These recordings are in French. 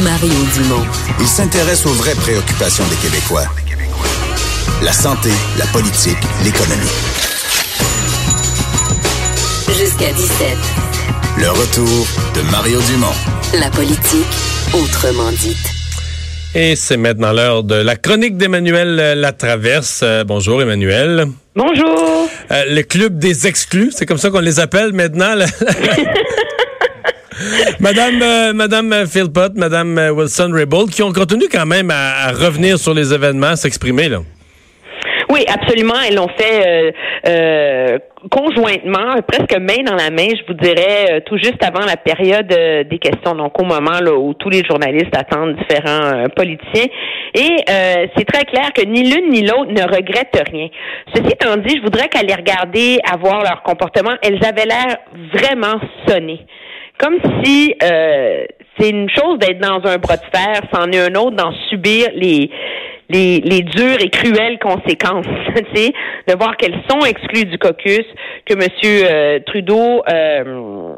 Mario Dumont. Il s'intéresse aux vraies préoccupations des Québécois. La santé, la politique, l'économie. Jusqu'à 17. Le retour de Mario Dumont. La politique, autrement dite. Et c'est maintenant l'heure de la chronique d'Emmanuel Latraverse. Euh, bonjour Emmanuel. Bonjour. Euh, le club des exclus, c'est comme ça qu'on les appelle maintenant. Madame, euh, Madame Philpott, Madame Wilson Raybould, qui ont continué quand même à, revenir sur les événements, s'exprimer là. Oui, absolument. Elles l'ont fait euh, euh, conjointement, presque main dans la main, je vous dirais, tout juste avant la période des questions, donc au moment où tous les journalistes attendent différents politiciens. Et c'est très clair que ni l'une ni l'autre ne regrettent rien. Ceci étant dit, je voudrais qu'à les à voir leur comportement, elles avaient l'air vraiment sonnées. Comme si euh, c'est une chose d'être dans un bras de fer, c'en est un autre d'en subir les les, dures et cruelles conséquences, de voir qu'elles sont exclues du caucus, que euh, Trudeau euh,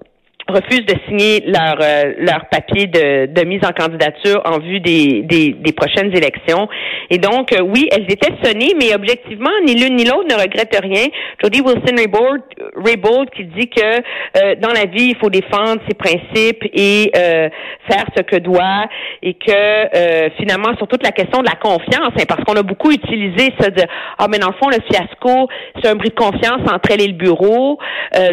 refuse de signer leur euh, leur papier de, de mise en candidature en vue des, des, des prochaines élections. Et donc, euh, oui, elles étaient sonnées, mais objectivement, ni l'une ni l'autre ne regrette rien. Jody Wilson Raybould, qui dit que euh, dans la vie, il faut défendre ses principes et euh, faire ce que doit, et que finalement, sur toute la question de la confiance, hein, parce qu'on a beaucoup utilisé ça de ah mais dans le fond, le fiasco, c'est un bris de confiance entre elle et le bureau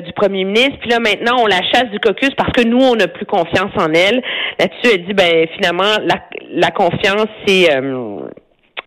du premier ministre. Puis là, maintenant, on la chasse du caucus parce que nous, on n'a plus confiance en elle. Là-dessus, elle dit, ben finalement, la, la confiance, c'est... Euh,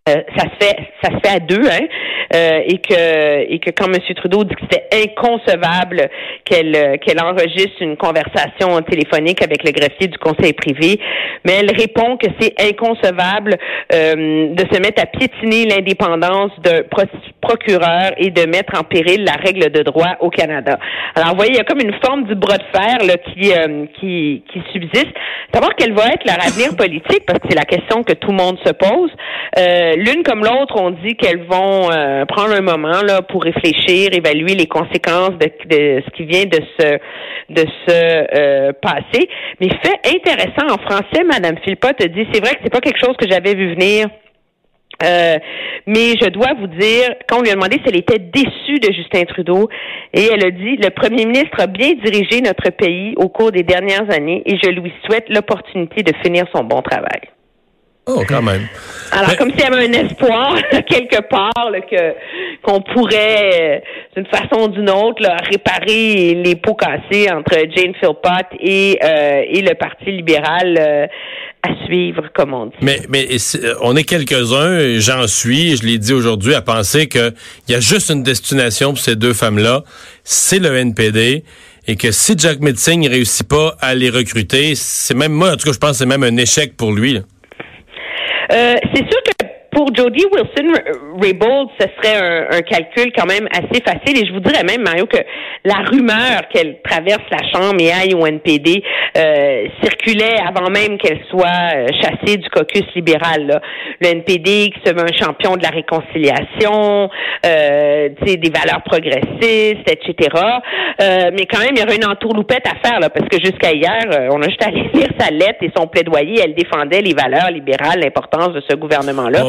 euh, ça se fait ça se fait à deux hein euh, et que et que quand M. Trudeau dit que c'était inconcevable qu'elle euh, qu'elle enregistre une conversation téléphonique avec le greffier du conseil privé mais elle répond que c'est inconcevable euh, de se mettre à piétiner l'indépendance d'un pro procureur et de mettre en péril la règle de droit au Canada. Alors vous voyez il y a comme une forme du bras de fer là, qui qui qui subsiste. Savoir quel va être leur avenir politique? Parce que c'est la question que tout le monde se pose. Euh, l'une comme l'autre ont dit qu'elles vont euh, prendre un moment là pour réfléchir, évaluer les conséquences de, ce qui vient de se de se euh, passer. Mais fait intéressant en français, Madame Philpott a dit c'est vrai que c'est pas quelque chose que j'avais vu venir. Euh, mais je dois vous dire, quand on lui a demandé si elle était déçue de Justin Trudeau, et elle a dit, le premier ministre a bien dirigé notre pays au cours des dernières années et je lui souhaite l'opportunité de finir son bon travail. Oh, quand même. Alors, Mais- comme s'il y avait un espoir quelque part là, que qu'on pourrait, euh, d'une façon ou d'une autre, là, réparer les pots cassés entre Jane Philpott et euh, et le Parti libéral euh, à suivre, comme on dit. Mais, mais euh, on est quelques-uns, j'en suis, je l'ai dit aujourd'hui, à penser qu'il y a juste une destination pour ces deux femmes-là, c'est le NPD, et que si Jack Metzing ne réussit pas à les recruter, c'est même moi, en tout cas, je pense que c'est même un échec pour lui. là. Euh, c'est sûr que pour Jody Wilson Raybould, ce serait un, un calcul quand même assez facile. Et je vous dirais même, Mario, que la rumeur qu'elle traverse la Chambre et aille au NPD euh, circulait avant même qu'elle soit euh, chassée du caucus libéral. là. Le NPD qui se veut un champion de la réconciliation, euh, des valeurs progressistes, etc. Euh, mais quand même, il y aurait une entourloupette à faire, là, parce que jusqu'à hier, euh, on a juste à lire sa lettre et son plaidoyer. Elle défendait les valeurs libérales, l'importance de ce gouvernement-là.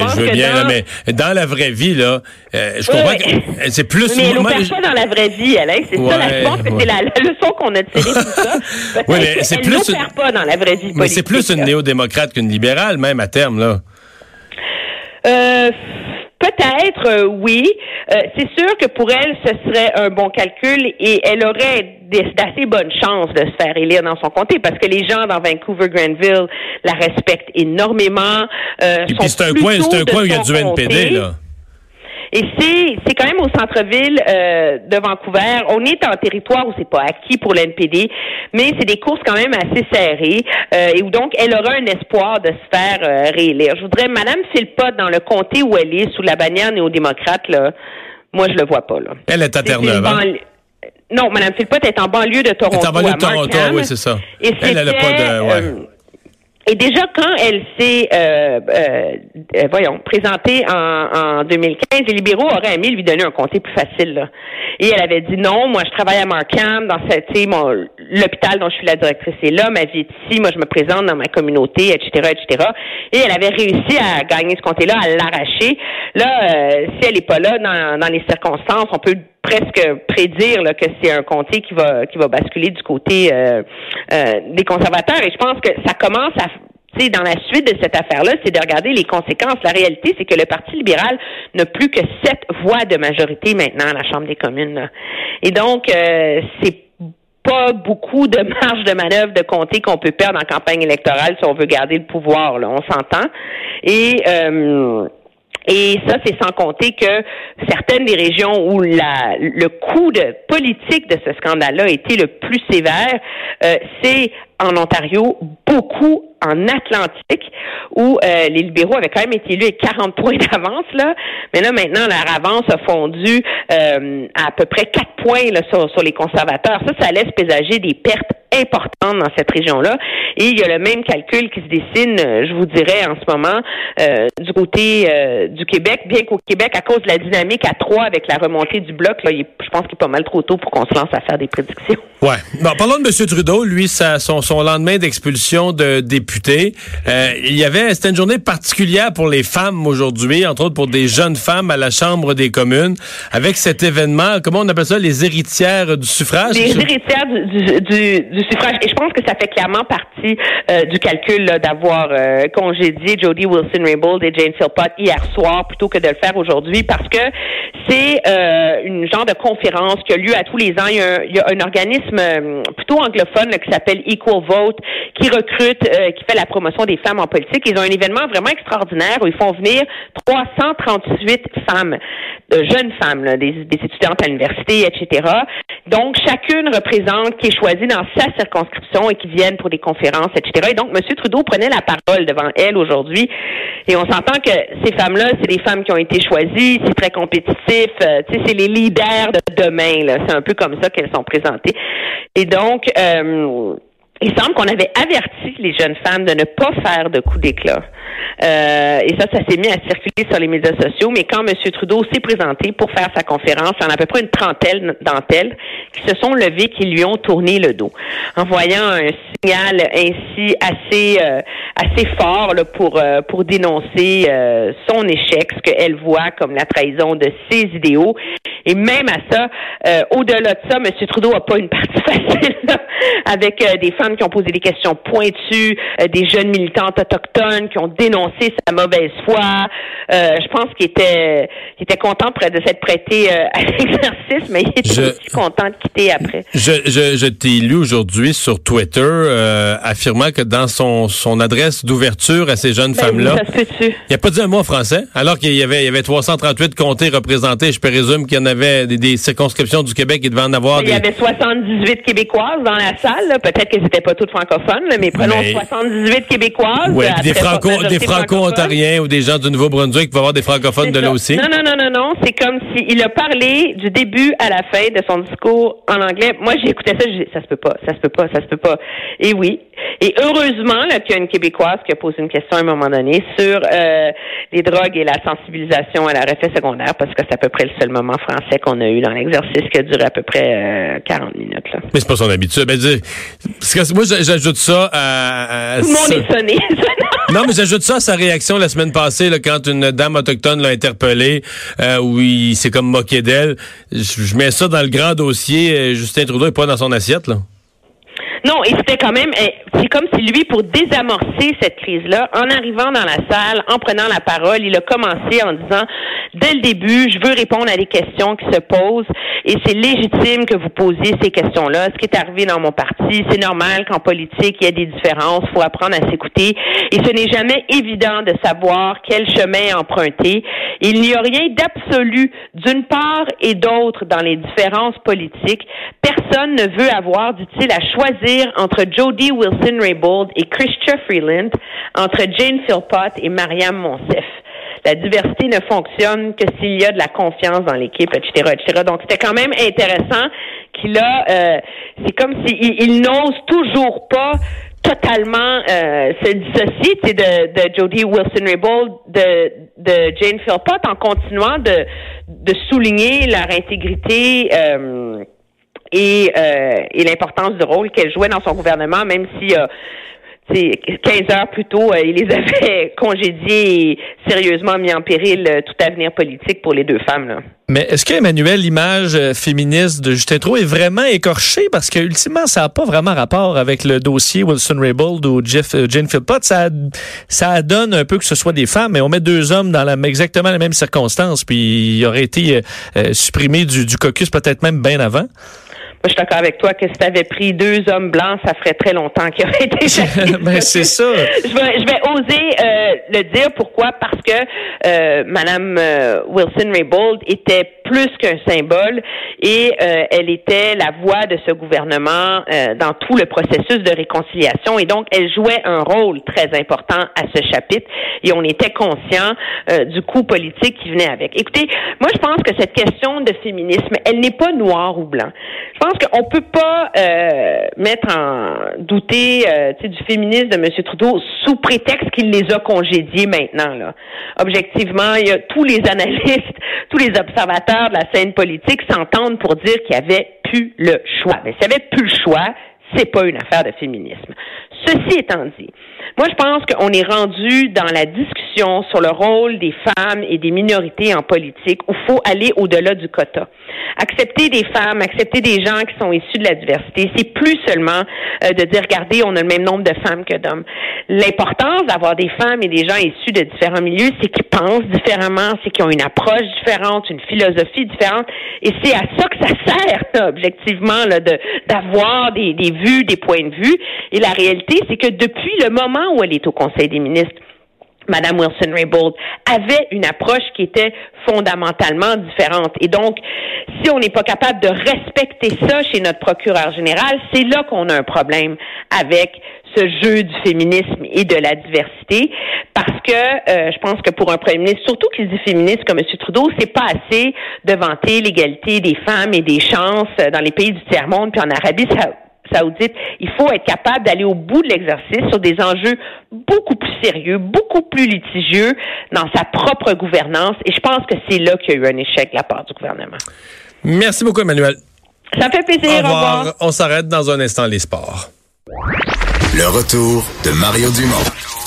Pense je veux que bien, dans- là, mais dans la vraie vie, là, euh, je Oui, comprends oui. que c'est plus... Mais elle opère je- pas dans la vraie vie, hein. C'est ça, Ouais, la, je pense que ouais. c'est la, la leçon qu'on a tirée de tout ça. Parce Oui, mais c'est plus une- pas dans la vraie vie mais c'est plus une néo-démocrate qu'une libérale, même à terme, là. Euh, Peut-être, euh, oui. Euh, c'est sûr que pour elle, ce serait un bon calcul et elle aurait des- d'assez bonnes chances de se faire élire dans son comté parce que les gens dans Vancouver-Granville la respectent énormément. Euh, Et sont puis c'est un coin, c'est un coin où il y a du NPD, comté. là. Et c'est c'est quand même au centre-ville euh, de Vancouver. On est en territoire où c'est pas acquis pour l'NPD, mais c'est des courses quand même assez serrées euh, et où donc elle aura un espoir de se faire euh, réélire. Je voudrais, Madame Philpott, dans le comté où elle est, sous la bannière néo-démocrate, là, moi je le vois pas là. Elle est à Terre-Neuve. hein? Non, Mme Philpott est en banlieue de Toronto. Elle est en banlieue de Toronto, oui, c'est ça. Et Elle, elle a pas de- ouais. euh, et déjà, quand elle s'est, euh, euh, euh, voyons, présentée en, en 2015, les libéraux auraient aimé lui donner un comté plus facile. Là. Et elle avait dit non, moi je travaille à Markham, dans cette, mon, l'hôpital dont je suis la directrice est là, ma vie est ici, moi je me présente dans ma communauté, etc., etc. Et elle avait réussi à gagner ce comté-là, à l'arracher. Là, euh, si elle n'est pas là dans, dans les circonstances, on peut presque prédire là, que c'est un comté qui va qui va basculer du côté euh, euh, des conservateurs. Et je pense que ça commence à dans la suite de cette affaire-là, c'est de regarder les conséquences. La réalité, c'est que le Parti libéral n'a plus que sept voix de majorité maintenant à la Chambre des communes. Et donc, euh, c'est pas beaucoup de marge de manœuvre de comté qu'on peut perdre en campagne électorale si on veut garder le pouvoir. Là, on s'entend. Et euh, et ça, c'est sans compter que certaines des régions où le coût de politique de ce scandale-là a été le plus sévère, euh, c'est en Ontario, beaucoup en Atlantique, où euh, les libéraux avaient quand même été élus avec 40 points d'avance, là. Mais là, maintenant, leur avance a fondu euh, à, peu près 4 points sur les conservateurs. Ça, ça laisse présager des pertes importantes dans cette région-là. Et il y a le même calcul qui se dessine, euh, je vous dirais, en ce moment, euh, du côté euh, du Québec, bien qu'au Québec, à cause de la dynamique à 3 avec la remontée du bloc, là, il est- je pense qu'il est pas mal trop tôt pour qu'on se lance à faire des prédictions. Ouais. Bon, parlons de M. Trudeau. Lui, son, son lendemain d'expulsion de député, euh, il y avait, c'était une journée particulière pour les femmes aujourd'hui, entre autres pour des jeunes femmes à la Chambre des communes, avec cet événement, comment on appelle ça, les héritières du suffrage? Les héritières du, du, du, du suffrage. Et je pense que ça fait clairement partie euh, du calcul d'avoir euh, congédié Jody Wilson-Raybould et Jane Philpott hier soir plutôt que de le faire aujourd'hui parce que c'est euh, une genre de conférence qui a lieu à tous les ans. Il y a un, il y a un organisme euh, plutôt anglophone là, qui s'appelle Equal Vote qui recrute, euh, qui fait la promotion des femmes en politique. Ils ont un événement vraiment extraordinaire où ils font venir 338 femmes, de jeunes femmes, là, des, des étudiantes à l'université, etc. Donc, chacune représente qui est choisie dans sa circonscription et qui viennent pour des conférences, etc. Et donc, M. Trudeau prenait la parole devant elle aujourd'hui. Et on s'entend que ces femmes-là, c'est des femmes qui ont été choisies, c'est très compétitif, euh, tu sais, c'est les leaders de demain, là. C'est un peu comme ça qu'elles sont présentées. Et donc, euh, il semble qu'on avait averti les jeunes femmes de ne pas faire de coups d'éclat. Euh, et ça, ça s'est mis à circuler sur les médias sociaux. Mais quand M. Trudeau s'est présenté pour faire sa conférence, il y en a à peu près une trentaine d'entre elles qui se sont levées, qui lui ont tourné le dos, en voyant un signal ainsi assez euh, assez fort là, pour euh, pour dénoncer euh, son échec, ce qu'elle voit comme la trahison de ses idéaux. Et même à ça, euh, au-delà de ça, M. Trudeau a pas une partie facile là, avec euh, des femmes qui ont posé des questions pointues, euh, des jeunes militantes autochtones qui ont dénoncé sa mauvaise foi. Euh, je pense qu'il était, il était content de s'être prêté euh, à l'exercice, mais il était Je- aussi content de quitter après. Je, je, je t'ai lu aujourd'hui sur Twitter affirmant que dans son, son adresse d'ouverture à ces jeunes Ben femmes-là, il n'a pas dit un mot en français, alors qu'il y avait, il y avait 338 comtés représentés. Je présume qu'il y en avait des, des circonscriptions du Québec qui devaient en avoir Il y des... avait 78 Québécoises dans la salle. Peut-être qu'elles n'étaient pas toutes francophones, là, mais prenons Mais- 78 Québécoises. Ouais, euh, des, franco, forte des franco-ontariens ou des gens du Nouveau-Brunswick vont avoir des francophones de là aussi. Non, non, non, non, non. C'est comme s'il a parlé du début à la fin de son discours en anglais. Moi, j'ai écouté ça, j'ai dit, ça se peut pas, ça se peut pas, ça se peut pas. Et oui. Et heureusement là, qu'il y a une Québécoise qui a posé une question à un moment donné sur euh, les drogues et la sensibilisation à la effet secondaire, parce que c'est à peu près le seul moment français qu'on a eu dans l'exercice qui a duré à peu près euh, 40 minutes. Là. Mais c'est pas son habitude. Ben, dis- parce que moi, j'a- j'ajoute ça à... à- Tout le monde est sonné. Non, mais j'ajoute ça à sa réaction la semaine passée, là, quand une dame autochtone l'a interpellée, euh, où il s'est comme moqué d'elle. Je, je mets ça dans le grand dossier. euh, Justin Trudeau est pas dans son assiette, là. Non, et c'était quand même, eh, c'est comme si lui, pour désamorcer cette crise-là, en arrivant dans la salle, en prenant la parole, il a commencé en disant, dès le début, je veux répondre à des questions qui se posent, et c'est légitime que vous posiez ces questions-là. Ce qui est arrivé dans mon parti, c'est normal qu'en politique, il y a des différences, faut apprendre à s'écouter, et ce n'est jamais évident de savoir quel chemin emprunter. Il n'y a rien d'absolu d'une part et d'autre dans les différences politiques. Personne ne veut avoir, dit-il, à choisir entre Jody Wilson-Raybould et Christian Freeland, entre Jane Philpott et Mariam Monsef. La diversité ne fonctionne que s'il y a de la confiance dans l'équipe, etc., etc. Donc, c'était quand même intéressant qu'il a, euh, c'est comme s'il il, n'ose toujours pas totalement euh, se dissocier de, de Jodie Wilson-Raybould, de, de Jane Philpott, en continuant de, de souligner leur intégrité euh, et, euh, et l'importance du rôle qu'elle jouait dans son gouvernement, même si euh, 15 heures plus tôt, euh, il les avait congédiés et sérieusement mis en péril euh, tout avenir politique pour les deux femmes. Là. Mais est-ce qu'Emmanuel, l'image euh, féministe de Justin Trudeau est vraiment écorchée? Parce que ultimement, ça n'a pas vraiment rapport avec le dossier Wilson-Raybould ou Jeff, Jane Philpott. Ça, ça donne un peu que ce soit des femmes, mais on met deux hommes dans la, exactement les mêmes circonstances, puis il aurait été euh, supprimé du, du caucus peut-être même bien avant. Moi, je suis d'accord avec toi que si tu avais pris deux hommes blancs, ça ferait très longtemps qu'il aurait été ben, c'est ça. Je vais, je vais oser euh, le dire. Pourquoi? Parce que euh, Madame euh, Wilson-Raybould était plus qu'un symbole et euh, elle était la voix de ce gouvernement euh, dans tout le processus de réconciliation et donc elle jouait un rôle très important à ce chapitre et on était conscient euh, du coup politique qui venait avec. Écoutez, moi je pense que cette question de féminisme, elle n'est pas noire ou blanc. Je pense qu'on peut pas mettre en douter du féminisme de M. Trudeau sous prétexte qu'il les a congédiés maintenant. Objectivement, il y a tous les analystes, tous les observateurs de la scène politique s'entendent pour dire qu'il y avait plus le choix. Mais s'il n'y avait plus le choix, c'est pas une affaire de féminisme. Ceci étant dit, moi, je pense qu'on est rendu dans la discussion sur le rôle des femmes et des minorités en politique où il faut aller au-delà du quota. Accepter des femmes, accepter des gens qui sont issus de la diversité, c'est plus seulement euh, de dire, regardez, on a le même nombre de femmes que d'hommes. L'importance d'avoir des femmes et des gens issus de différents milieux, c'est qu'ils pensent différemment, c'est qu'ils ont une approche différente, une philosophie différente, et c'est à ça que ça sert, objectivement, là, d'avoir des, des vues, des points de vue. Et la réalité, c'est que depuis le moment où elle est au Conseil des ministres, Madame Wilson-Raybould avait une approche qui était fondamentalement différente. Et donc, si on n'est pas capable de respecter ça chez notre procureur général, c'est là qu'on a un problème avec ce jeu du féminisme et de la diversité, parce que euh, je pense que pour un premier ministre, surtout qu'il dit féministe comme M. Trudeau, c'est pas assez de vanter l'égalité des femmes et des chances dans les pays du tiers-monde, puis en Arabie Saoudite il faut être capable d'aller au bout de l'exercice sur des enjeux beaucoup plus sérieux, beaucoup plus litigieux dans sa propre gouvernance. Et je pense que c'est là qu'il y a eu un échec de la part du gouvernement. Merci beaucoup, Emmanuel. Ça fait plaisir. Au revoir. On s'arrête dans un instant les sports. Le retour de Mario Dumont.